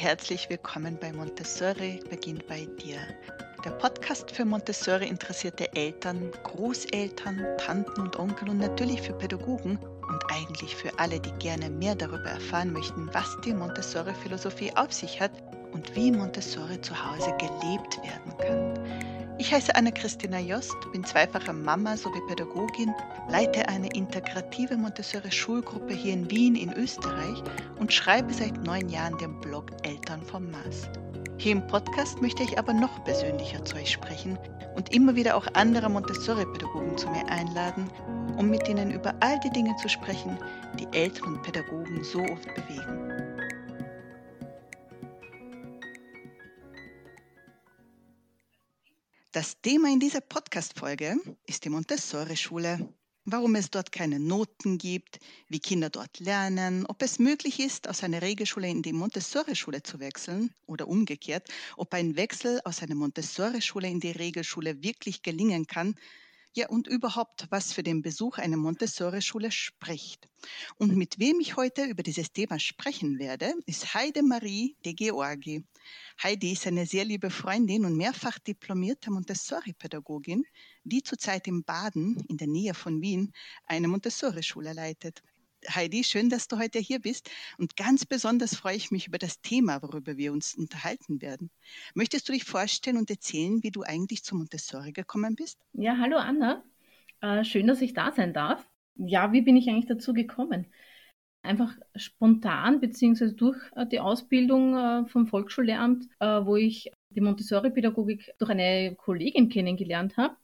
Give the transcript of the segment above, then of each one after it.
Herzlich willkommen bei Montessori beginnt bei dir. Der Podcast für Montessori interessierte Eltern, Großeltern, Tanten und Onkel und natürlich für Pädagogen und eigentlich für alle, die gerne mehr darüber erfahren möchten, was die Montessori-Philosophie auf sich hat und wie Montessori zu Hause gelebt werden kann. Ich heiße Anna-Christina Jost, bin zweifache Mama sowie Pädagogin, leite eine integrative Montessori-Schulgruppe hier in Wien in Österreich und schreibe seit neun Jahren den Blog Eltern vom Mars. Hier im Podcast möchte ich aber noch persönlicher zu euch sprechen und immer wieder auch andere Montessori-Pädagogen zu mir einladen, um mit ihnen über all die Dinge zu sprechen, die Eltern und Pädagogen so oft bewegen. Das Thema in dieser Podcast-Folge ist die Montessori-Schule. Warum es dort keine Noten gibt, wie Kinder dort lernen, ob es möglich ist, aus einer Regelschule in die Montessori-Schule zu wechseln oder umgekehrt, ob ein Wechsel aus einer Montessori-Schule in die Regelschule wirklich gelingen kann ja, und überhaupt, was für den Besuch einer Montessori-Schule spricht. Und mit wem ich heute über dieses Thema sprechen werde, ist Heide Marie de Georgi. Heidi ist eine sehr liebe Freundin und mehrfach diplomierte Montessori-Pädagogin, die zurzeit in Baden, in der Nähe von Wien, eine Montessori-Schule leitet. Heidi, schön, dass du heute hier bist. Und ganz besonders freue ich mich über das Thema, worüber wir uns unterhalten werden. Möchtest du dich vorstellen und erzählen, wie du eigentlich zu Montessori gekommen bist? Ja, hallo Anna. Äh, schön, dass ich da sein darf. Ja, wie bin ich eigentlich dazu gekommen? Einfach spontan, beziehungsweise durch äh, die Ausbildung äh, vom Volksschullehramt, äh, wo ich die Montessori-Pädagogik durch eine Kollegin kennengelernt habe.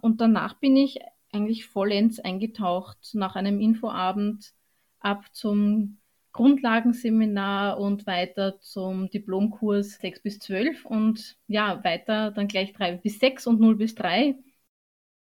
Und danach bin ich eigentlich vollends eingetaucht nach einem Infoabend ab zum Grundlagenseminar und weiter zum Diplomkurs 6 bis 12 und ja, weiter dann gleich 3 bis 6 und 0 bis 3.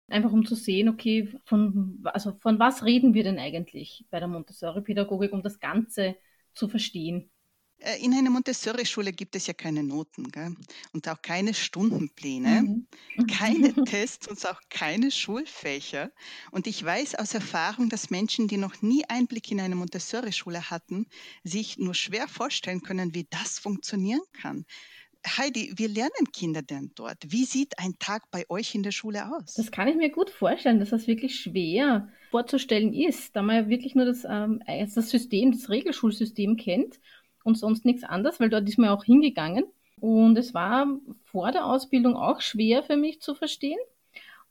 Einfach um zu sehen, okay, von, also von was reden wir denn eigentlich bei der Montessori-Pädagogik, um das Ganze zu verstehen. Äh, in einer Montessori-Schule gibt es ja keine Noten gell? und auch keine Stundenpläne, mhm. keine Tests und auch keine Schulfächer. Und ich weiß aus Erfahrung, dass Menschen, die noch nie Einblick in eine Montessori-Schule hatten, sich nur schwer vorstellen können, wie das funktionieren kann. Heidi, wie lernen Kinder denn dort? Wie sieht ein Tag bei euch in der Schule aus? Das kann ich mir gut vorstellen, dass das wirklich schwer vorzustellen ist, da man ja wirklich nur das, ähm, das System, das Regelschulsystem kennt und sonst nichts anderes, weil dort ist man auch hingegangen. Und es war vor der Ausbildung auch schwer für mich zu verstehen.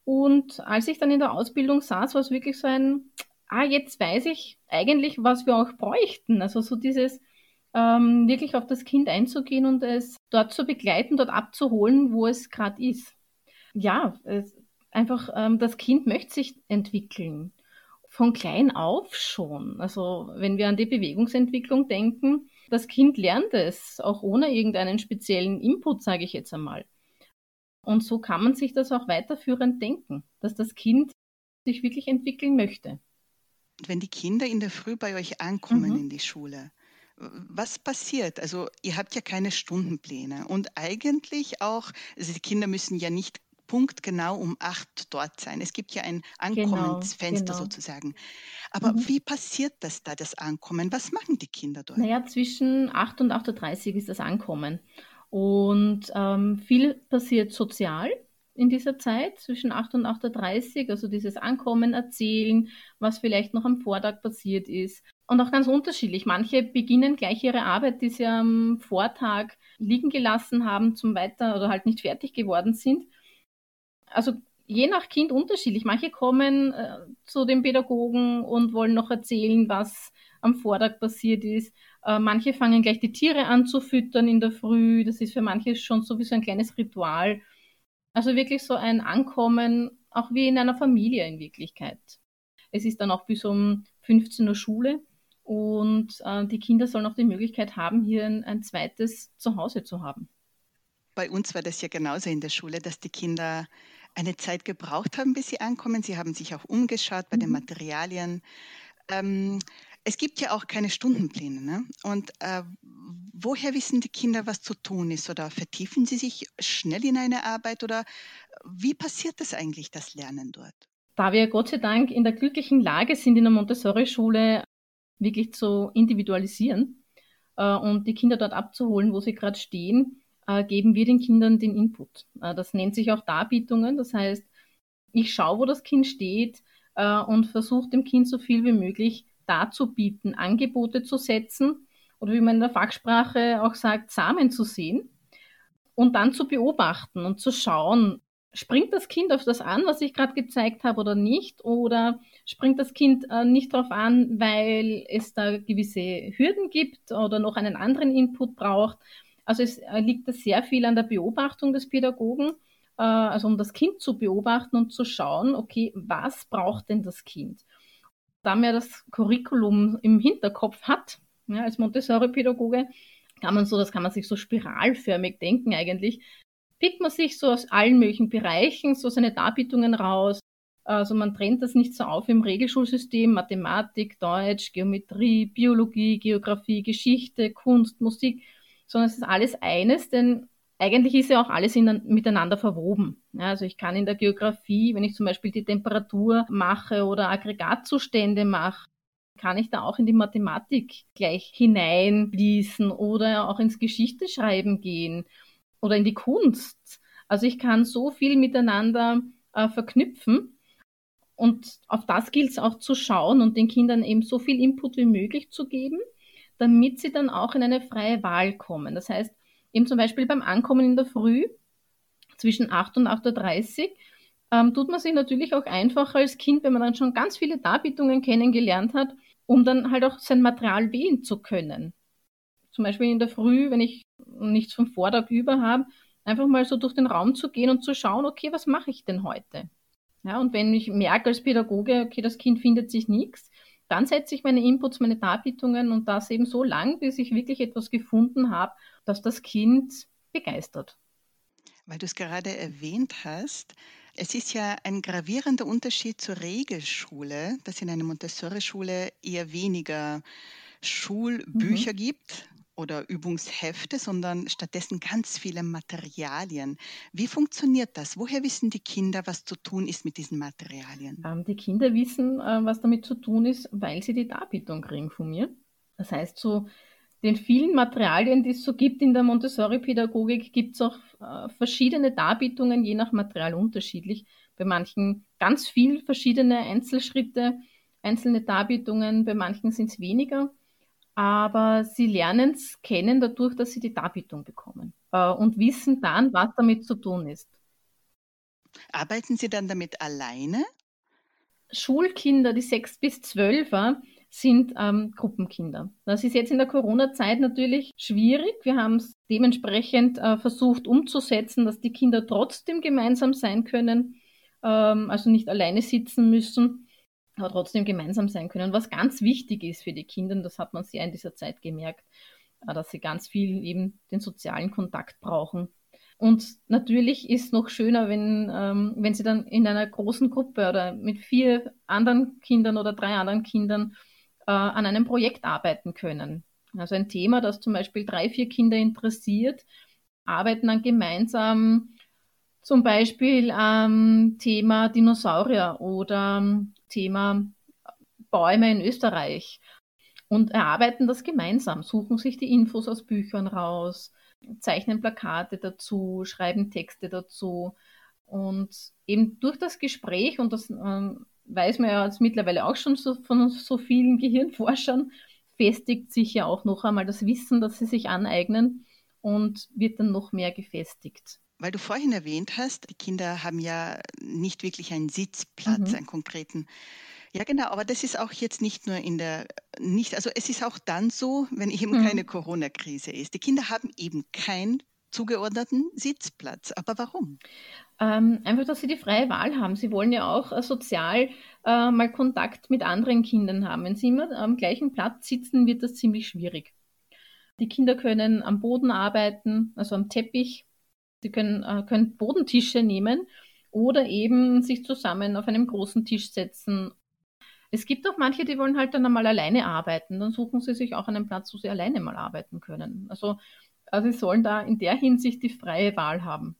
Und als ich dann in der Ausbildung saß, war es wirklich so ein, ah, jetzt weiß ich eigentlich, was wir auch bräuchten. Also so dieses ähm, wirklich auf das Kind einzugehen und es dort zu begleiten, dort abzuholen, wo es gerade ist. Ja, es, einfach ähm, das Kind möchte sich entwickeln. Von klein auf schon. Also wenn wir an die Bewegungsentwicklung denken, das Kind lernt es, auch ohne irgendeinen speziellen Input, sage ich jetzt einmal. Und so kann man sich das auch weiterführend denken, dass das Kind sich wirklich entwickeln möchte. Wenn die Kinder in der Früh bei euch ankommen mhm. in die Schule, was passiert? Also ihr habt ja keine Stundenpläne und eigentlich auch, also die Kinder müssen ja nicht punktgenau um acht dort sein. Es gibt ja ein genau, Ankommensfenster genau, genau. sozusagen. Aber mhm. wie passiert das da, das Ankommen? Was machen die Kinder dort? Naja, zwischen 8 und 8.30 Uhr ist das Ankommen. Und ähm, viel passiert sozial in dieser Zeit zwischen 8 und 8.30 Uhr, also dieses Ankommen, Erzählen, was vielleicht noch am Vortag passiert ist. Und auch ganz unterschiedlich. Manche beginnen gleich ihre Arbeit, die sie am Vortag liegen gelassen haben, zum Weiter oder halt nicht fertig geworden sind also je nach Kind unterschiedlich. Manche kommen äh, zu den Pädagogen und wollen noch erzählen, was am Vortag passiert ist. Äh, manche fangen gleich die Tiere an zu füttern in der Früh. Das ist für manche schon sowieso ein kleines Ritual. Also wirklich so ein Ankommen, auch wie in einer Familie in Wirklichkeit. Es ist dann auch bis um 15 Uhr Schule und äh, die Kinder sollen auch die Möglichkeit haben, hier ein, ein zweites Zuhause zu haben. Bei uns war das ja genauso in der Schule, dass die Kinder eine Zeit gebraucht haben, bis sie ankommen. Sie haben sich auch umgeschaut bei den mhm. Materialien. Ähm, es gibt ja auch keine Stundenpläne. Ne? Und äh, woher wissen die Kinder, was zu tun ist? Oder vertiefen sie sich schnell in eine Arbeit? Oder wie passiert das eigentlich, das Lernen dort? Da wir Gott sei Dank in der glücklichen Lage sind, in der Montessori-Schule wirklich zu individualisieren, äh, und die Kinder dort abzuholen, wo sie gerade stehen, äh, geben wir den Kindern den Input. Äh, das nennt sich auch Darbietungen. Das heißt, ich schaue, wo das Kind steht äh, und versuche dem Kind so viel wie möglich darzubieten, Angebote zu setzen oder wie man in der Fachsprache auch sagt, Samen zu sehen und dann zu beobachten und zu schauen, springt das Kind auf das an, was ich gerade gezeigt habe oder nicht? Oder springt das Kind äh, nicht darauf an, weil es da gewisse Hürden gibt oder noch einen anderen Input braucht? Also es äh, liegt da sehr viel an der Beobachtung des Pädagogen, äh, also um das Kind zu beobachten und zu schauen, okay, was braucht denn das Kind? Da man das Curriculum im Hinterkopf hat, ja, als Montessori-Pädagoge, kann man so, das kann man sich so spiralförmig denken eigentlich, pickt man sich so aus allen möglichen Bereichen so seine Darbietungen raus. Also man trennt das nicht so auf im Regelschulsystem, Mathematik, Deutsch, Geometrie, Biologie, Geografie, Geschichte, Kunst, Musik, sondern es ist alles eines, denn eigentlich ist ja auch alles in, miteinander verwoben. Ja, also ich kann in der Geografie, wenn ich zum Beispiel die Temperatur mache oder Aggregatzustände mache, kann ich da auch in die Mathematik gleich hineinfließen oder auch ins Geschichteschreiben gehen oder in die Kunst. Also ich kann so viel miteinander äh, verknüpfen. Und auf das gilt es auch zu schauen und den Kindern eben so viel Input wie möglich zu geben, damit sie dann auch in eine freie Wahl kommen. Das heißt, eben zum Beispiel beim Ankommen in der Früh zwischen 8 und 8.30 Uhr ähm, tut man sich natürlich auch einfacher als Kind, wenn man dann schon ganz viele Darbietungen kennengelernt hat, um dann halt auch sein Material wählen zu können. Zum Beispiel in der Früh, wenn ich nichts vom Vortag über habe, einfach mal so durch den Raum zu gehen und zu schauen, okay, was mache ich denn heute? Ja, und wenn ich merke als Pädagoge, okay, das Kind findet sich nichts, dann setze ich meine Inputs, meine Darbietungen und das eben so lang, bis ich wirklich etwas gefunden habe, das das Kind begeistert. Weil du es gerade erwähnt hast, es ist ja ein gravierender Unterschied zur Regelschule, dass in einer Montessori-Schule eher weniger Schulbücher mhm. gibt, oder Übungshefte, sondern stattdessen ganz viele Materialien. Wie funktioniert das? Woher wissen die Kinder, was zu tun ist mit diesen Materialien? Ähm, die Kinder wissen, äh, was damit zu tun ist, weil sie die Darbietung kriegen von mir. Das heißt, so den vielen Materialien, die es so gibt in der Montessori-Pädagogik, gibt es auch äh, verschiedene Darbietungen, je nach Material unterschiedlich. Bei manchen ganz viel verschiedene Einzelschritte, einzelne Darbietungen, bei manchen sind es weniger aber sie lernen es kennen dadurch, dass sie die Darbietung bekommen äh, und wissen dann, was damit zu tun ist. Arbeiten Sie dann damit alleine? Schulkinder, die sechs bis zwölfer, sind ähm, Gruppenkinder. Das ist jetzt in der Corona-Zeit natürlich schwierig. Wir haben es dementsprechend äh, versucht umzusetzen, dass die Kinder trotzdem gemeinsam sein können, ähm, also nicht alleine sitzen müssen aber trotzdem gemeinsam sein können. Was ganz wichtig ist für die Kinder, das hat man sehr in dieser Zeit gemerkt, äh, dass sie ganz viel eben den sozialen Kontakt brauchen. Und natürlich ist es noch schöner, wenn, ähm, wenn sie dann in einer großen Gruppe oder mit vier anderen Kindern oder drei anderen Kindern äh, an einem Projekt arbeiten können. Also ein Thema, das zum Beispiel drei, vier Kinder interessiert, arbeiten dann gemeinsam zum Beispiel am Thema Dinosaurier oder Thema Bäume in Österreich und erarbeiten das gemeinsam, suchen sich die Infos aus Büchern raus, zeichnen Plakate dazu, schreiben Texte dazu. Und eben durch das Gespräch, und das ähm, weiß man ja jetzt mittlerweile auch schon so von so vielen Gehirnforschern, festigt sich ja auch noch einmal das Wissen, das sie sich aneignen und wird dann noch mehr gefestigt. Weil du vorhin erwähnt hast, die Kinder haben ja nicht wirklich einen Sitzplatz, Mhm. einen konkreten. Ja, genau, aber das ist auch jetzt nicht nur in der, nicht, also es ist auch dann so, wenn eben Mhm. keine Corona-Krise ist. Die Kinder haben eben keinen zugeordneten Sitzplatz. Aber warum? Ähm, einfach, dass sie die freie Wahl haben. Sie wollen ja auch äh, sozial äh, mal Kontakt mit anderen Kindern haben. Wenn sie immer am gleichen Platz sitzen, wird das ziemlich schwierig. Die Kinder können am Boden arbeiten, also am Teppich Sie können, äh, können Bodentische nehmen oder eben sich zusammen auf einem großen Tisch setzen. Es gibt auch manche, die wollen halt dann einmal alleine arbeiten. Dann suchen sie sich auch einen Platz, wo sie alleine mal arbeiten können. Also, also sie sollen da in der Hinsicht die freie Wahl haben.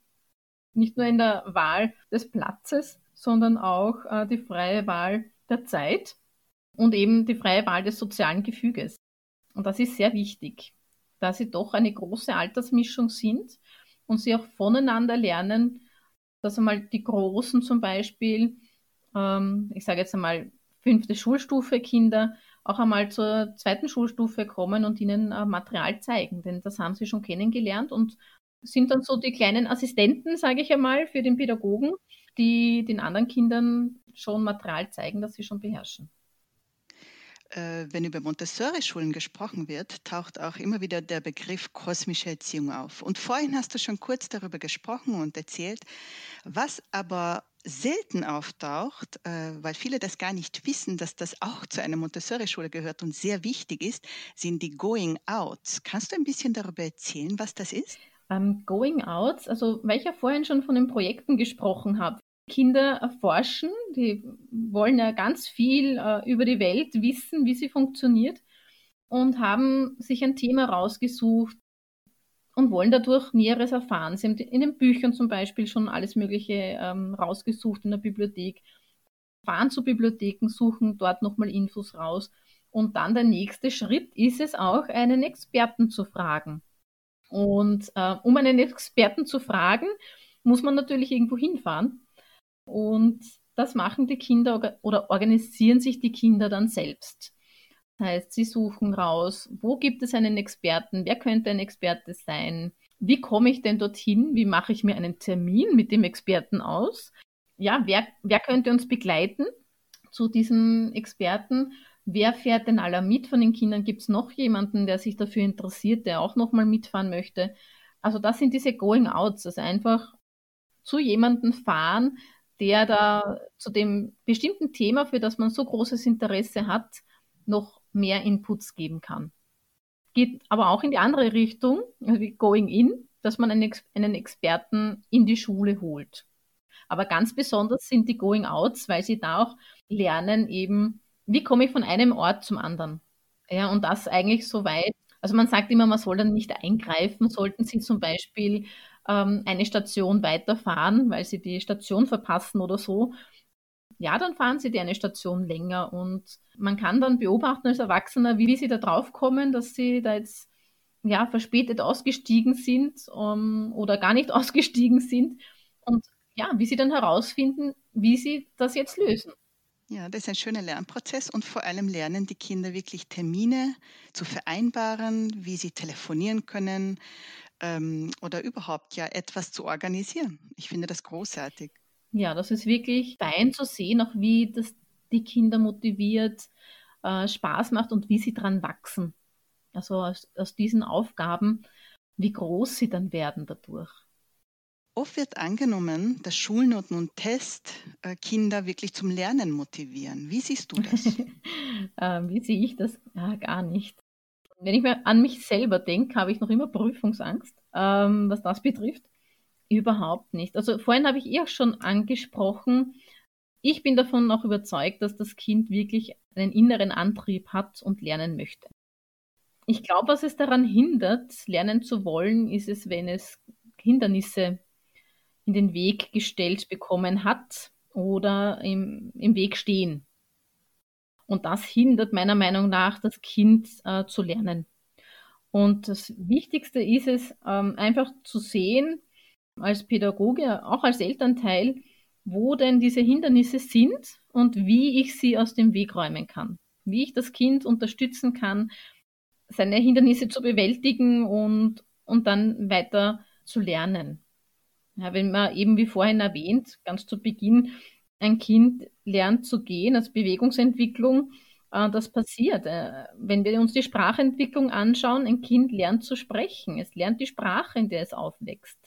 Nicht nur in der Wahl des Platzes, sondern auch äh, die freie Wahl der Zeit und eben die freie Wahl des sozialen Gefüges. Und das ist sehr wichtig. da sie doch eine große Altersmischung sind und sie auch voneinander lernen, dass einmal die Großen zum Beispiel, ähm, ich sage jetzt einmal fünfte Schulstufe Kinder, auch einmal zur zweiten Schulstufe kommen und ihnen äh, Material zeigen, denn das haben sie schon kennengelernt und sind dann so die kleinen Assistenten, sage ich einmal, für den Pädagogen, die den anderen Kindern schon Material zeigen, das sie schon beherrschen. Äh, wenn über Montessori-Schulen gesprochen wird, taucht auch immer wieder der Begriff kosmische Erziehung auf. Und vorhin hast du schon kurz darüber gesprochen und erzählt, was aber selten auftaucht, äh, weil viele das gar nicht wissen, dass das auch zu einer Montessori-Schule gehört und sehr wichtig ist, sind die Going Outs. Kannst du ein bisschen darüber erzählen, was das ist? Um, ähm, going Outs, also weil ich ja vorhin schon von den Projekten gesprochen habe. Kinder erforschen, die wollen ja ganz viel äh, über die Welt wissen, wie sie funktioniert und haben sich ein Thema rausgesucht, und wollen dadurch Näheres erfahren. Sie haben in den Büchern zum Beispiel schon alles Mögliche ähm, rausgesucht in der Bibliothek, fahren zu Bibliotheken, suchen dort nochmal Infos raus. Und dann der nächste Schritt ist es auch, einen Experten zu fragen. Und äh, um einen Experten zu fragen, muss man natürlich irgendwo hinfahren. Und das machen die Kinder oder organisieren sich die Kinder dann selbst. Das heißt, sie suchen raus, wo gibt es einen Experten, wer könnte ein Experte sein, wie komme ich denn dorthin, wie mache ich mir einen Termin mit dem Experten aus, ja, wer, wer könnte uns begleiten zu diesem Experten, wer fährt denn aller mit von den Kindern, gibt es noch jemanden, der sich dafür interessiert, der auch nochmal mitfahren möchte. Also das sind diese Going-Outs, also einfach zu jemandem fahren, der da zu dem bestimmten Thema, für das man so großes Interesse hat, noch mehr Inputs geben kann. Geht aber auch in die andere Richtung, wie Going In, dass man einen, einen Experten in die Schule holt. Aber ganz besonders sind die Going Outs, weil sie da auch lernen eben, wie komme ich von einem Ort zum anderen. Ja, und das eigentlich so weit. Also man sagt immer, man soll dann nicht eingreifen, sollten sie zum Beispiel ähm, eine Station weiterfahren, weil sie die Station verpassen oder so, ja, dann fahren sie die eine Station länger und man kann dann beobachten als Erwachsener, wie sie da drauf kommen, dass sie da jetzt ja, verspätet ausgestiegen sind um, oder gar nicht ausgestiegen sind und ja, wie sie dann herausfinden, wie sie das jetzt lösen. Ja, das ist ein schöner Lernprozess und vor allem lernen die Kinder wirklich Termine zu vereinbaren, wie sie telefonieren können ähm, oder überhaupt ja etwas zu organisieren. Ich finde das großartig. Ja, das ist wirklich fein zu sehen, auch wie das die Kinder motiviert, äh, Spaß macht und wie sie dran wachsen. Also aus, aus diesen Aufgaben, wie groß sie dann werden dadurch. Oft wird angenommen, dass Schulnoten und Tests äh, Kinder wirklich zum Lernen motivieren. Wie siehst du das? ähm, wie sehe ich das? Ja, gar nicht. Wenn ich mir an mich selber denke, habe ich noch immer Prüfungsangst, ähm, was das betrifft. Überhaupt nicht. Also vorhin habe ich eh auch schon angesprochen, ich bin davon auch überzeugt, dass das Kind wirklich einen inneren Antrieb hat und lernen möchte. Ich glaube, was es daran hindert, lernen zu wollen, ist es, wenn es Hindernisse in den Weg gestellt bekommen hat oder im, im Weg stehen. Und das hindert meiner Meinung nach das Kind äh, zu lernen. Und das Wichtigste ist es, ähm, einfach zu sehen, als Pädagoge, auch als Elternteil, wo denn diese Hindernisse sind und wie ich sie aus dem Weg räumen kann. Wie ich das Kind unterstützen kann, seine Hindernisse zu bewältigen und, und dann weiter zu lernen. Ja, wenn man eben wie vorhin erwähnt, ganz zu Beginn, ein Kind lernt zu gehen, als Bewegungsentwicklung, äh, das passiert. Äh, wenn wir uns die Sprachentwicklung anschauen, ein Kind lernt zu sprechen. Es lernt die Sprache, in der es aufwächst.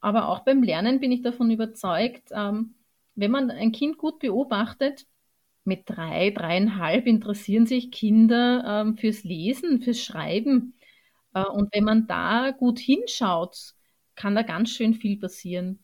Aber auch beim Lernen bin ich davon überzeugt, ähm, wenn man ein Kind gut beobachtet, mit drei, dreieinhalb interessieren sich Kinder ähm, fürs Lesen, fürs Schreiben. Äh, und wenn man da gut hinschaut, kann da ganz schön viel passieren.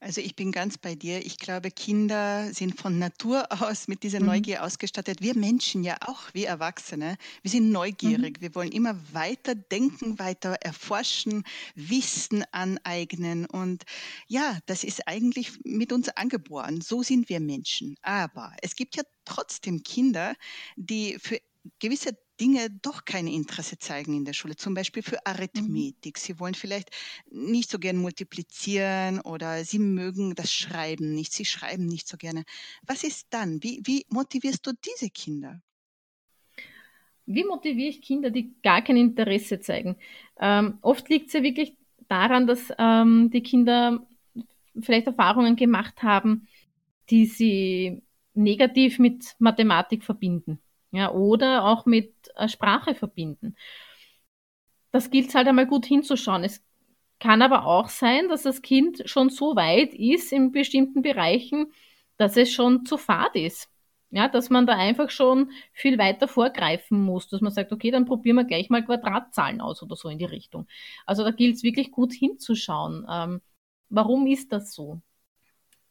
Also ich bin ganz bei dir. Ich glaube, Kinder sind von Natur aus mit dieser mhm. Neugier ausgestattet. Wir Menschen ja auch, wir Erwachsene. Wir sind neugierig. Mhm. Wir wollen immer weiter denken, weiter erforschen, Wissen aneignen. Und ja, das ist eigentlich mit uns angeboren. So sind wir Menschen. Aber es gibt ja trotzdem Kinder, die für gewisse Dinge doch kein Interesse zeigen in der Schule, zum Beispiel für Mhm. Arithmetik. Sie wollen vielleicht nicht so gern multiplizieren oder sie mögen das Schreiben nicht, sie schreiben nicht so gerne. Was ist dann? Wie, wie motivierst du diese Kinder? Wie motiviere ich Kinder, die gar kein Interesse zeigen? Ähm, oft liegt es ja wirklich daran, dass ähm, die Kinder vielleicht Erfahrungen gemacht haben, die sie negativ mit Mathematik verbinden. Ja, oder auch mit äh, Sprache verbinden. Das gilt halt einmal gut hinzuschauen. Es kann aber auch sein, dass das Kind schon so weit ist in bestimmten Bereichen, dass es schon zu fad ist. Ja, dass man da einfach schon viel weiter vorgreifen muss, dass man sagt, okay, dann probieren wir gleich mal Quadratzahlen aus oder so in die Richtung. Also da gilt es wirklich gut hinzuschauen. Ähm, warum ist das so?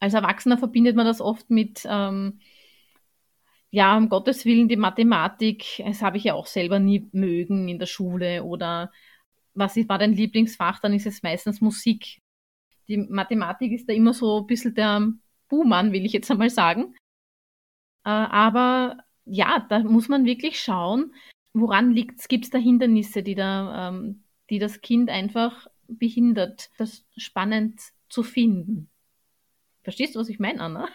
Als Erwachsener verbindet man das oft mit, ähm, ja, um Gottes Willen, die Mathematik, das habe ich ja auch selber nie mögen in der Schule oder was war dein Lieblingsfach, dann ist es meistens Musik. Die Mathematik ist da immer so ein bisschen der Buhmann, will ich jetzt einmal sagen. Äh, aber ja, da muss man wirklich schauen, woran liegt es? Gibt es da Hindernisse, die, da, ähm, die das Kind einfach behindert, das spannend zu finden? Verstehst du, was ich meine, Anna?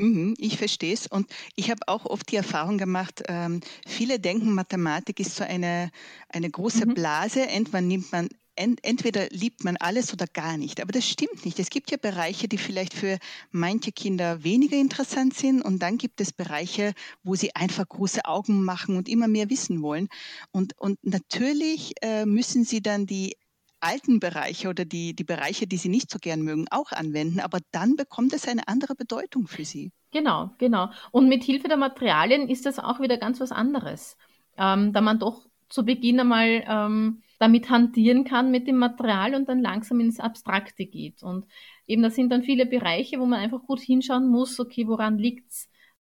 Mhm, ich verstehe es. Und ich habe auch oft die Erfahrung gemacht, ähm, viele denken, Mathematik ist so eine, eine große Mhm. Blase. Entweder nimmt man, ent, entweder liebt man alles oder gar nicht. Aber das stimmt nicht. Es gibt ja Bereiche, die vielleicht für manche Kinder weniger interessant sind. Und dann gibt es Bereiche, wo sie einfach große Augen machen und immer mehr wissen wollen. Und, und natürlich äh, müssen sie dann die alten Bereiche oder die, die Bereiche, die sie nicht so gern mögen, auch anwenden, aber dann bekommt es eine andere Bedeutung für sie. Genau, genau. Und mit Hilfe der Materialien ist das auch wieder ganz was anderes, ähm, da man doch zu Beginn einmal ähm, damit hantieren kann mit dem Material und dann langsam ins Abstrakte geht. Und eben, das sind dann viele Bereiche, wo man einfach gut hinschauen muss, okay, woran liegt's,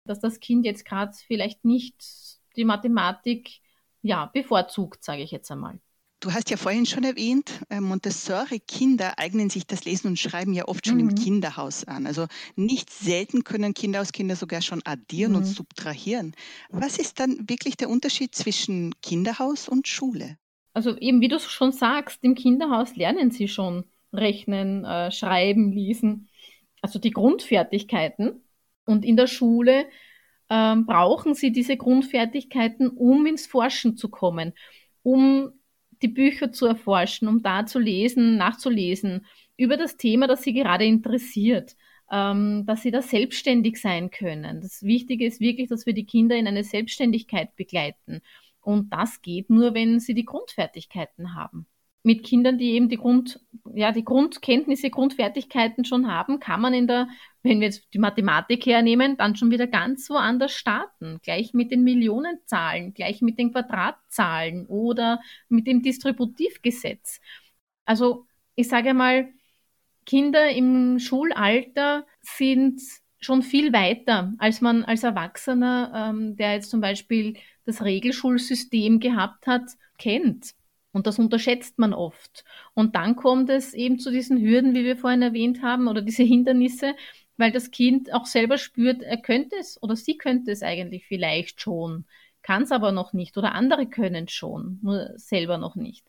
dass das Kind jetzt gerade vielleicht nicht die Mathematik ja, bevorzugt, sage ich jetzt einmal. Du hast ja vorhin schon erwähnt, äh, Montessori-Kinder eignen sich das Lesen und Schreiben ja oft schon im Mhm. Kinderhaus an. Also nicht selten können Kinderhauskinder sogar schon addieren und Mhm. subtrahieren. Was ist dann wirklich der Unterschied zwischen Kinderhaus und Schule? Also eben, wie du schon sagst, im Kinderhaus lernen sie schon rechnen, äh, schreiben, lesen, also die Grundfertigkeiten. Und in der Schule ähm, brauchen sie diese Grundfertigkeiten, um ins Forschen zu kommen, um die Bücher zu erforschen, um da zu lesen, nachzulesen über das Thema, das sie gerade interessiert, ähm, dass sie da selbstständig sein können. Das Wichtige ist wirklich, dass wir die Kinder in eine Selbstständigkeit begleiten. Und das geht nur, wenn sie die Grundfertigkeiten haben. Mit Kindern, die eben die Grund, ja, die Grundkenntnisse, Grundfertigkeiten schon haben, kann man in der, wenn wir jetzt die Mathematik hernehmen, dann schon wieder ganz woanders starten. Gleich mit den Millionenzahlen, gleich mit den Quadratzahlen oder mit dem Distributivgesetz. Also, ich sage mal, Kinder im Schulalter sind schon viel weiter, als man als Erwachsener, ähm, der jetzt zum Beispiel das Regelschulsystem gehabt hat, kennt. Und das unterschätzt man oft. Und dann kommt es eben zu diesen Hürden, wie wir vorhin erwähnt haben, oder diese Hindernisse, weil das Kind auch selber spürt, er könnte es oder sie könnte es eigentlich vielleicht schon, kann es aber noch nicht oder andere können schon, nur selber noch nicht.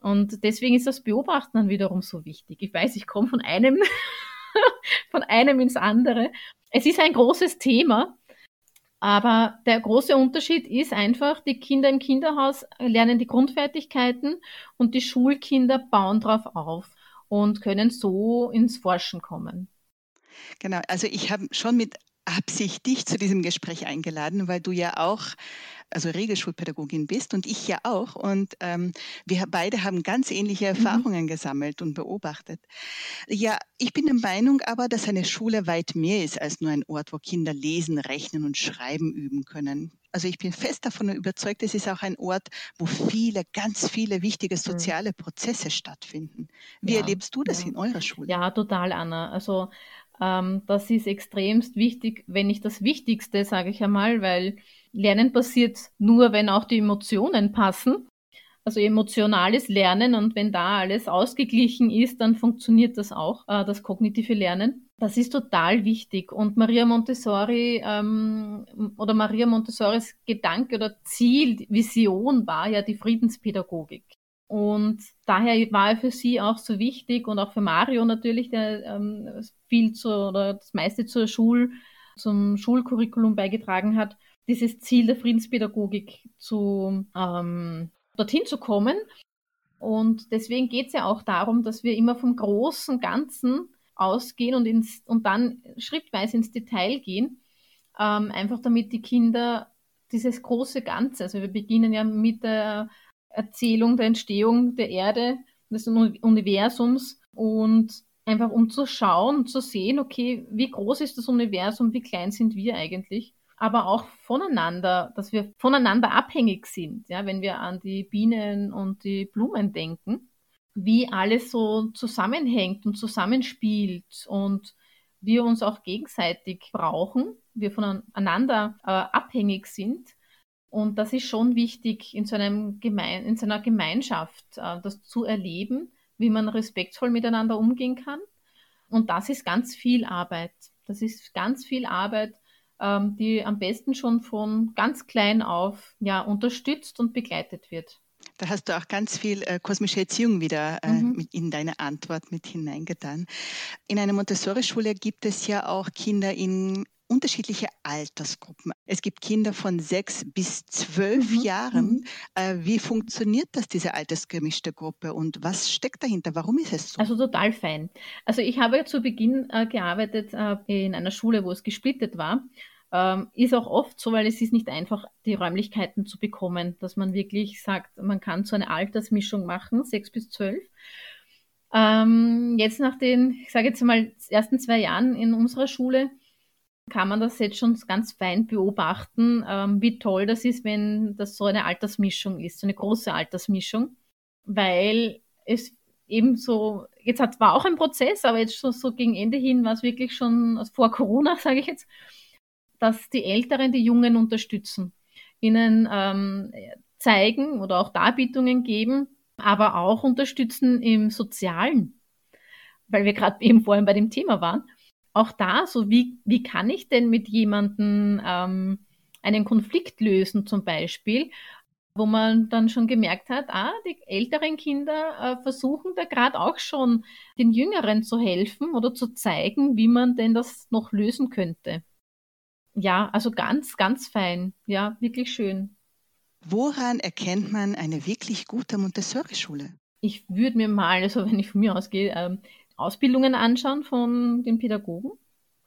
Und deswegen ist das Beobachten dann wiederum so wichtig. Ich weiß, ich komme von einem, von einem ins andere. Es ist ein großes Thema, aber der große Unterschied ist einfach, die Kinder im Kinderhaus lernen die Grundfertigkeiten und die Schulkinder bauen drauf auf und können so ins Forschen kommen. Genau, also ich habe schon mit Absicht dich zu diesem Gespräch eingeladen, weil du ja auch also Regelschulpädagogin bist und ich ja auch. Und ähm, wir beide haben ganz ähnliche Mhm. Erfahrungen gesammelt und beobachtet. Ja, ich bin der Meinung aber, dass eine Schule weit mehr ist als nur ein Ort, wo Kinder lesen, rechnen und schreiben üben können. Also ich bin fest davon überzeugt, es ist auch ein Ort, wo viele, ganz viele wichtige Mhm. soziale Prozesse stattfinden. Wie Ja, erlebst du das ja. in eurer Schule? Ja, total, Anna. Also ähm, das ist extremst wichtig, wenn nicht das Wichtigste, sage ich einmal, weil Lernen passiert nur, wenn auch die Emotionen passen. Also emotionales Lernen und wenn da alles ausgeglichen ist, dann funktioniert das auch, äh, das kognitive Lernen. Das ist total wichtig. Und Maria Montessori ähm, oder Maria Montessoris Gedanke oder Ziel, Vision war ja die Friedenspädagogik. Und daher war er für sie auch so wichtig und auch für Mario natürlich, der ähm, viel zu, oder das meiste zur Schul, zum Schulcurriculum beigetragen hat, dieses Ziel der Friedenspädagogik zu, ähm, dorthin zu kommen. Und deswegen geht es ja auch darum, dass wir immer vom großen Ganzen ausgehen und, ins, und dann schrittweise ins Detail gehen, ähm, einfach damit die Kinder dieses große Ganze, also wir beginnen ja mit der Erzählung der Entstehung der Erde, des Universums und einfach um zu schauen, zu sehen, okay, wie groß ist das Universum, wie klein sind wir eigentlich, aber auch voneinander, dass wir voneinander abhängig sind, ja, wenn wir an die Bienen und die Blumen denken, wie alles so zusammenhängt und zusammenspielt und wir uns auch gegenseitig brauchen, wir voneinander äh, abhängig sind und das ist schon wichtig in so, einem Gemein in so einer Gemeinschaft, äh, das zu erleben, wie man respektvoll miteinander umgehen kann. Und das ist ganz viel Arbeit. Das ist ganz viel Arbeit, ähm, die am besten schon von ganz klein auf ja, unterstützt und begleitet wird. Da hast du auch ganz viel äh, kosmische Erziehung wieder äh, mhm. in deine Antwort mit hineingetan. In einer Montessori-Schule gibt es ja auch Kinder in unterschiedliche Altersgruppen. Es gibt Kinder von sechs bis zwölf mhm. Jahren. Mhm. Äh, wie funktioniert das, diese altersgemischte Gruppe und was steckt dahinter? Warum ist es so? Also total fein. Also ich habe zu Beginn äh, gearbeitet äh, in einer Schule, wo es gesplittet war. Ähm, ist auch oft so, weil es ist nicht einfach, die Räumlichkeiten zu bekommen, dass man wirklich sagt, man kann so eine Altersmischung machen, sechs bis zwölf. Ähm, jetzt nach den, ich sage jetzt mal, ersten zwei Jahren in unserer Schule kann man das jetzt schon ganz fein beobachten, ähm, wie toll das ist, wenn das so eine Altersmischung ist, so eine große Altersmischung, weil es eben so, jetzt hat, war auch ein Prozess, aber jetzt schon so gegen Ende hin war es wirklich schon also vor Corona, sage ich jetzt, dass die Älteren die Jungen unterstützen, ihnen ähm, zeigen oder auch Darbietungen geben, aber auch unterstützen im Sozialen, weil wir gerade eben vorhin bei dem Thema waren auch da, so wie, wie kann ich denn mit jemandem ähm, einen Konflikt lösen zum Beispiel, wo man dann schon gemerkt hat, ah, die älteren Kinder äh, versuchen da gerade auch schon den Jüngeren zu helfen oder zu zeigen, wie man denn das noch lösen könnte. Ja, also ganz, ganz fein. Ja, wirklich schön. Woran erkennt man eine wirklich gute Montessori-Schule? Ich würde mir mal, also wenn ich von mir ausgehe, ähm, Ausbildungen anschauen von den Pädagogen.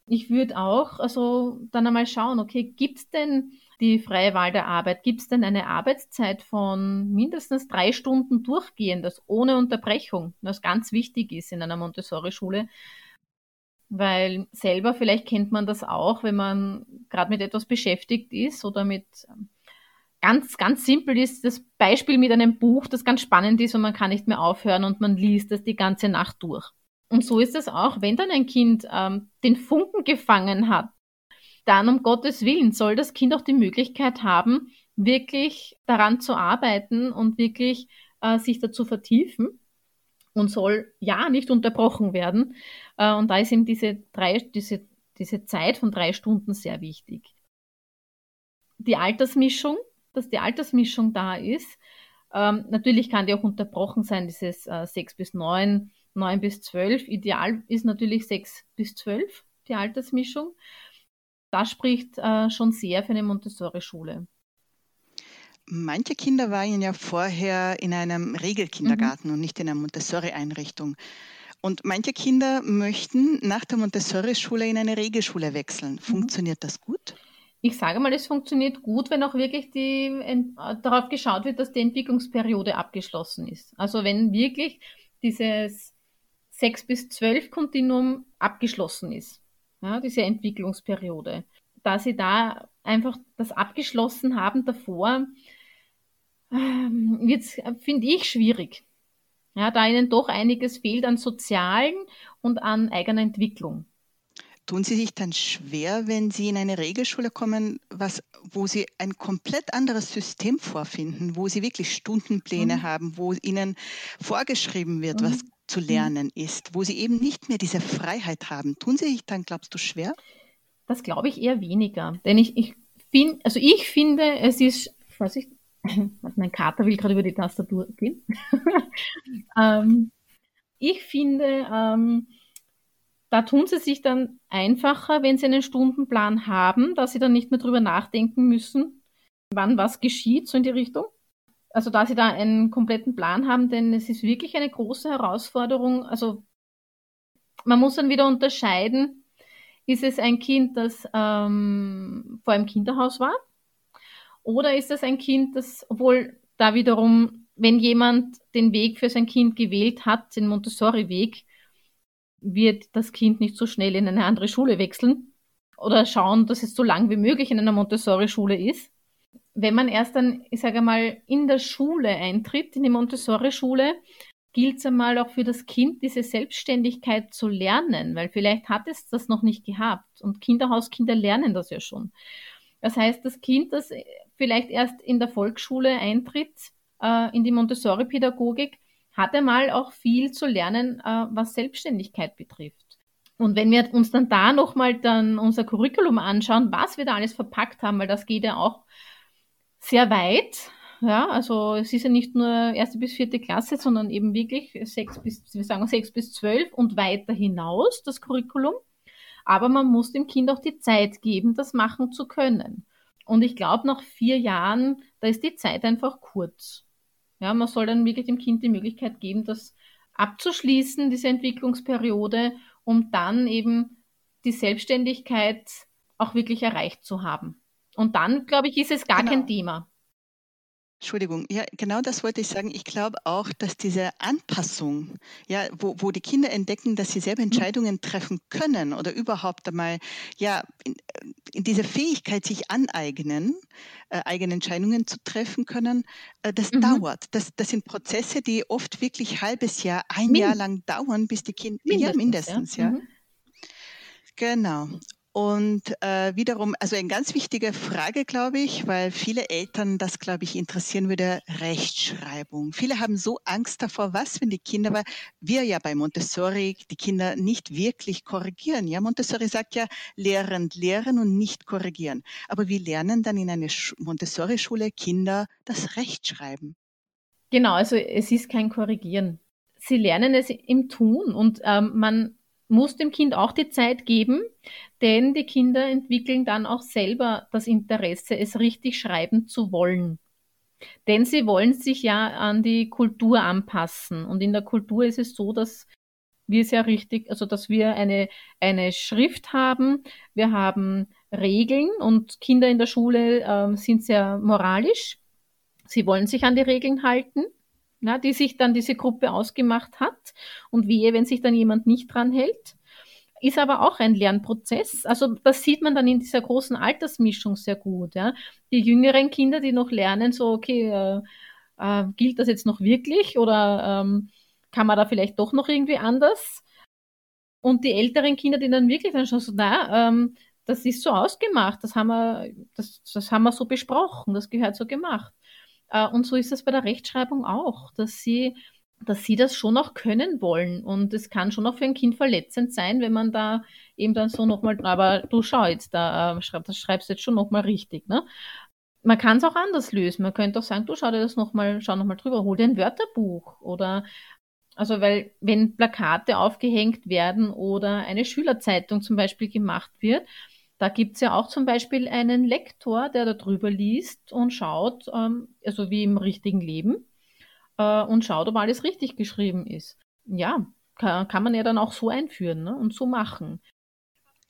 Ich würde auch also dann einmal schauen, okay, gibt es denn die freie Wahl der Arbeit? Gibt es denn eine Arbeitszeit von mindestens drei Stunden durchgehend, das ohne Unterbrechung, was ganz wichtig ist in einer Montessori-Schule? Weil selber, vielleicht kennt man das auch, wenn man gerade mit etwas beschäftigt ist oder mit ganz, ganz simpel ist das Beispiel mit einem Buch, das ganz spannend ist und man kann nicht mehr aufhören und man liest das die ganze Nacht durch. Und so ist es auch, wenn dann ein Kind ähm, den Funken gefangen hat, dann um Gottes Willen soll das Kind auch die Möglichkeit haben, wirklich daran zu arbeiten und wirklich äh, sich dazu vertiefen und soll ja nicht unterbrochen werden. Äh, und da ist eben diese, drei, diese, diese Zeit von drei Stunden sehr wichtig. Die Altersmischung, dass die Altersmischung da ist, ähm, natürlich kann die auch unterbrochen sein, dieses äh, sechs bis neun 9 bis 12. Ideal ist natürlich 6 bis 12, die Altersmischung. Das spricht äh, schon sehr für eine Montessori-Schule. Manche Kinder waren ja vorher in einem Regelkindergarten mhm. und nicht in einer Montessori-Einrichtung. Und manche Kinder möchten nach der Montessori-Schule in eine Regelschule wechseln. Mhm. Funktioniert das gut? Ich sage mal, es funktioniert gut, wenn auch wirklich die, äh, darauf geschaut wird, dass die Entwicklungsperiode abgeschlossen ist. Also wenn wirklich dieses 6 bis 12 Kontinuum abgeschlossen ist, ja, diese Entwicklungsperiode. Da sie da einfach das abgeschlossen haben davor, ähm, wird finde ich, schwierig. Ja, da ihnen doch einiges fehlt an sozialen und an eigener Entwicklung. Tun Sie sich dann schwer, wenn Sie in eine Regelschule kommen, was, wo Sie ein komplett anderes System vorfinden, wo Sie wirklich Stundenpläne mhm. haben, wo Ihnen vorgeschrieben wird, mhm. was zu mhm. lernen ist, wo sie eben nicht mehr diese Freiheit haben. Tun sie sich dann, glaubst du, schwer? Das glaube ich eher weniger. Denn ich, ich finde, also ich finde, es ist, was ich, mein Kater will gerade über die Tastatur gehen. ähm, ich finde, ähm, da tun sie sich dann einfacher, wenn sie einen Stundenplan haben, dass sie dann nicht mehr drüber nachdenken müssen, wann was geschieht, so in die Richtung. Also da sie da einen kompletten Plan haben, denn es ist wirklich eine große Herausforderung. Also man muss dann wieder unterscheiden, ist es ein Kind, das ähm, vor einem Kinderhaus war? Oder ist es ein Kind, das, obwohl da wiederum, wenn jemand den Weg für sein Kind gewählt hat, den Montessori-Weg, wird das Kind nicht so schnell in eine andere Schule wechseln oder schauen, dass es so lang wie möglich in einer Montessori-Schule ist. Wenn man erst dann, ich sage mal, in der Schule eintritt, in die Montessori-Schule, gilt es einmal auch für das Kind, diese Selbstständigkeit zu lernen, weil vielleicht hat es das noch nicht gehabt und Kinderhauskinder lernen das ja schon. Das heißt, das Kind, das vielleicht erst in der Volksschule eintritt, äh, in die Montessori-Pädagogik, hat einmal auch viel zu lernen, äh, was Selbstständigkeit betrifft. Und wenn wir uns dann da nochmal dann unser Curriculum anschauen, was wir da alles verpackt haben, weil das geht ja auch sehr weit. Ja, also es ist ja nicht nur erste bis vierte Klasse, sondern eben wirklich sechs bis, wir sagen sechs bis zwölf und weiter hinaus, das Curriculum. Aber man muss dem Kind auch die Zeit geben, das machen zu können. Und ich glaube, nach vier Jahren, da ist die Zeit einfach kurz. Ja, man soll dann wirklich dem Kind die Möglichkeit geben, das abzuschließen, diese Entwicklungsperiode, um dann eben die Selbstständigkeit auch wirklich erreicht zu haben. Und dann, glaube ich, ist es gar genau. kein Thema. Entschuldigung, ja, genau das wollte ich sagen. Ich glaube auch, dass diese Anpassung, ja, wo, wo die Kinder entdecken, dass sie selber mhm. Entscheidungen treffen können oder überhaupt einmal, ja, in, in diese Fähigkeit sich aneignen, äh, eigene Entscheidungen zu treffen können, äh, das mhm. dauert. Das, das sind Prozesse, die oft wirklich halbes Jahr, ein Mind Jahr lang dauern, bis die Kinder, mindestens, ja, mindestens, ja. ja. Mhm. Genau. Und äh, wiederum, also eine ganz wichtige Frage, glaube ich, weil viele Eltern das, glaube ich, interessieren würde, Rechtschreibung. Viele haben so Angst davor, was, wenn die Kinder, weil wir ja bei Montessori die Kinder nicht wirklich korrigieren. Ja, Montessori sagt ja, lehrend lehren und nicht korrigieren. Aber wir lernen dann in einer Montessori-Schule Kinder das Rechtschreiben. Genau, also es ist kein Korrigieren. Sie lernen es im Tun und ähm, man muss dem Kind auch die Zeit geben, denn die Kinder entwickeln dann auch selber das Interesse, es richtig schreiben zu wollen. Denn sie wollen sich ja an die Kultur anpassen. Und in der Kultur ist es so, dass wir ja richtig, also dass wir eine, eine Schrift haben, wir haben Regeln und Kinder in der Schule äh, sind sehr moralisch. Sie wollen sich an die Regeln halten na, die sich dann diese Gruppe ausgemacht hat. Und wehe, wenn sich dann jemand nicht dran hält. Ist aber auch ein Lernprozess. Also das sieht man dann in dieser großen Altersmischung sehr gut. Ja. Die jüngeren Kinder, die noch lernen, so, okay, äh, äh, gilt das jetzt noch wirklich oder ähm, kann man da vielleicht doch noch irgendwie anders? Und die älteren Kinder, die dann wirklich dann schon so, na, ähm, das ist so ausgemacht, das haben wir, das, das haben wir so besprochen, das gehört so gemacht. Äh, und so ist es bei der Rechtschreibung auch, dass sie, dass sie das schon auch können wollen. Und es kann schon auch für ein Kind verletzend sein, wenn man da eben dann so nochmal, aber du schau jetzt, da, äh, das schreibst du jetzt schon nochmal richtig, ne? Man kann es auch anders lösen. Man könnte auch sagen, du schau dir das nochmal, schau nochmal drüber, hol dir ein Wörterbuch oder also weil wenn Plakate aufgehängt werden oder eine Schülerzeitung zum Beispiel gemacht wird, da gibt's ja auch zum Beispiel einen Lektor, der da drüber liest und schaut, ähm, also wie im richtigen Leben, äh, und schaut, ob alles richtig geschrieben ist. Ja, kann, kann man ja dann auch so einführen ne, und so machen.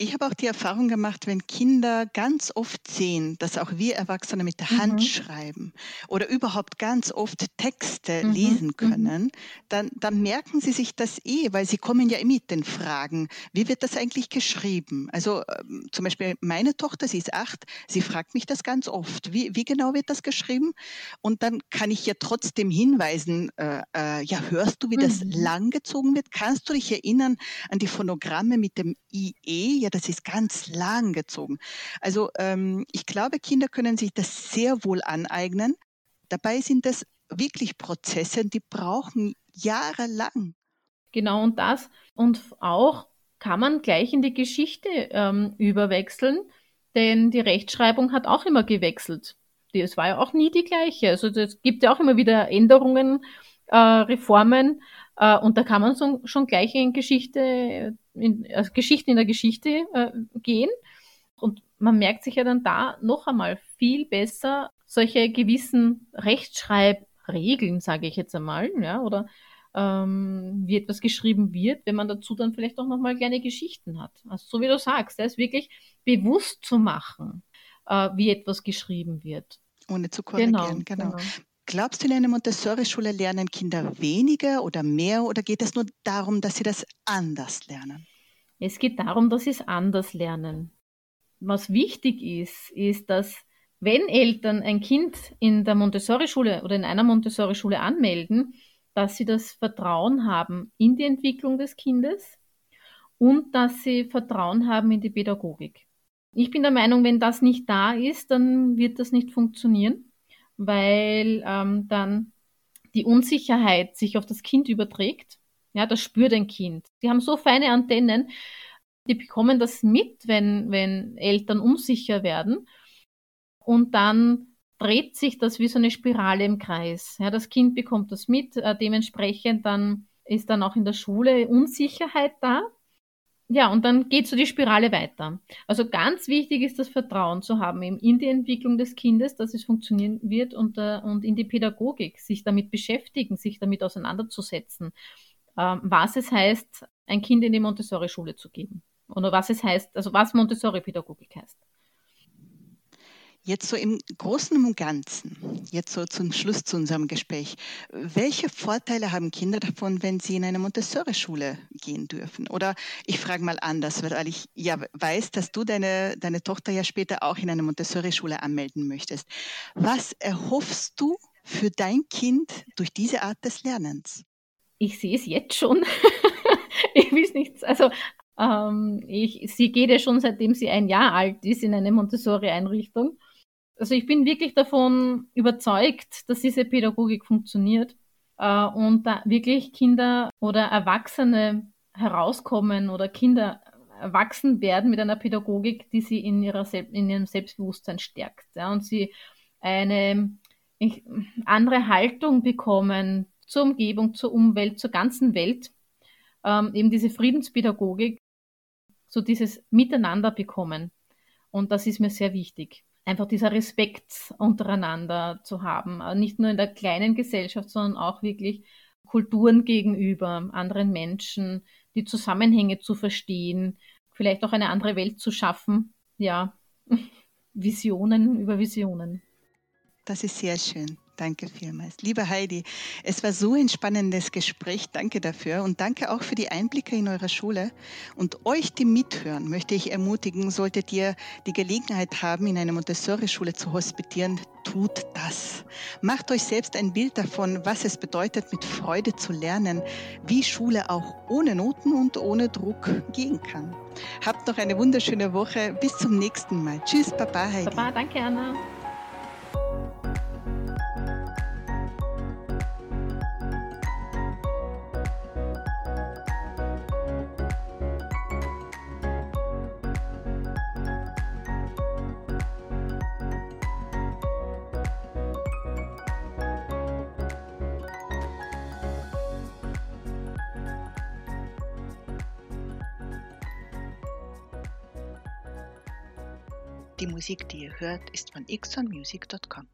Ich habe auch die Erfahrung gemacht, wenn Kinder ganz oft sehen, dass auch wir Erwachsene mit der Hand mhm. schreiben oder überhaupt ganz oft Texte mhm. lesen mhm. können, dann, dann merken sie sich das eh, weil sie kommen ja mit den Fragen, wie wird das eigentlich geschrieben? Also ähm, zum Beispiel meine Tochter, sie ist acht, sie fragt mich das ganz oft, wie, wie genau wird das geschrieben? Und dann kann ich ja trotzdem hinweisen, äh, äh, ja, hörst du, wie das mhm. lang gezogen wird? Kannst du dich erinnern an die Phonogramme mit dem IE? Ja, das ist ganz lang gezogen. Also ähm, ich glaube, Kinder können sich das sehr wohl aneignen. Dabei sind das wirklich Prozesse, die brauchen jahrelang. Genau, und das. Und auch kann man gleich in die Geschichte ähm, überwechseln, denn die Rechtschreibung hat auch immer gewechselt. Es war ja auch nie die gleiche. Also es gibt ja auch immer wieder Änderungen, äh, Reformen, äh, und da kann man so, schon gleich in Geschichte, in, also Geschichten in der Geschichte äh, gehen. Und man merkt sich ja dann da noch einmal viel besser solche gewissen Rechtschreibregeln, sage ich jetzt einmal, ja, oder ähm, wie etwas geschrieben wird, wenn man dazu dann vielleicht auch nochmal kleine Geschichten hat. Also so wie du sagst, das wirklich bewusst zu machen, äh, wie etwas geschrieben wird. Ohne zu korrigieren, genau. genau. genau. Glaubst du, in einer Montessori-Schule lernen Kinder weniger oder mehr oder geht es nur darum, dass sie das anders lernen? Es geht darum, dass sie es anders lernen. Was wichtig ist, ist, dass wenn Eltern ein Kind in der Montessori-Schule oder in einer Montessori-Schule anmelden, dass sie das Vertrauen haben in die Entwicklung des Kindes und dass sie Vertrauen haben in die Pädagogik. Ich bin der Meinung, wenn das nicht da ist, dann wird das nicht funktionieren, weil ähm, dann die Unsicherheit sich auf das Kind überträgt. Ja, das spürt ein Kind. Die haben so feine Antennen, die bekommen das mit, wenn, wenn Eltern unsicher werden. Und dann dreht sich das wie so eine Spirale im Kreis. Ja, das Kind bekommt das mit, äh, dementsprechend dann ist dann auch in der Schule Unsicherheit da. Ja, und dann geht so die Spirale weiter. Also ganz wichtig ist das Vertrauen zu haben eben in die Entwicklung des Kindes, dass es funktionieren wird und, äh, und in die Pädagogik, sich damit beschäftigen, sich damit auseinanderzusetzen, äh, was es heißt, ein Kind in die Montessori-Schule zu geben. Oder was es heißt, also was Montessori-Pädagogik heißt. Jetzt so im Großen und Ganzen, jetzt so zum Schluss zu unserem Gespräch, welche Vorteile haben Kinder davon, wenn sie in eine Montessori-Schule gehen dürfen? Oder ich frage mal anders, weil ich ja weiß, dass du deine, deine Tochter ja später auch in eine Montessori-Schule anmelden möchtest. Was erhoffst du für dein Kind durch diese Art des Lernens? Ich sehe es jetzt schon. ich will es nicht, also ähm, ich, sie geht ja schon seitdem sie ein Jahr alt ist in eine Montessori-Einrichtung. Also ich bin wirklich davon überzeugt, dass diese Pädagogik funktioniert äh, und da wirklich Kinder oder Erwachsene herauskommen oder Kinder erwachsen werden mit einer Pädagogik, die sie in, ihrer in ihrem Selbstbewusstsein stärkt ja, und sie eine ich, andere Haltung bekommen zur Umgebung, zur Umwelt, zur ganzen Welt. Ähm, eben diese Friedenspädagogik, so dieses Miteinander bekommen. Und das ist mir sehr wichtig einfach dieser Respekt untereinander zu haben. Äh, nicht nur in der kleinen Gesellschaft, sondern auch wirklich Kulturen gegenüber, anderen Menschen, die Zusammenhänge zu verstehen, vielleicht auch eine andere Welt zu schaffen. Ja, Visionen über Visionen. Das ist sehr schön. Danke vielmals. Liebe Heidi, es war so ein spannendes Gespräch. Danke dafür und danke auch für die Einblicke in eure Schule. Und euch, die mithören, möchte ich ermutigen, solltet ihr die Gelegenheit haben, in einer Montessori-Schule zu hospitieren, tut das. Macht euch selbst ein Bild davon, was es bedeutet, mit Freude zu lernen, wie Schule auch ohne Noten und ohne Druck gehen kann. Habt noch eine wunderschöne Woche. Bis zum nächsten Mal. Tschüss, Papa Heidi. Papa, danke, Anna. Musik, die ihr hört, ist von xonmusic.com.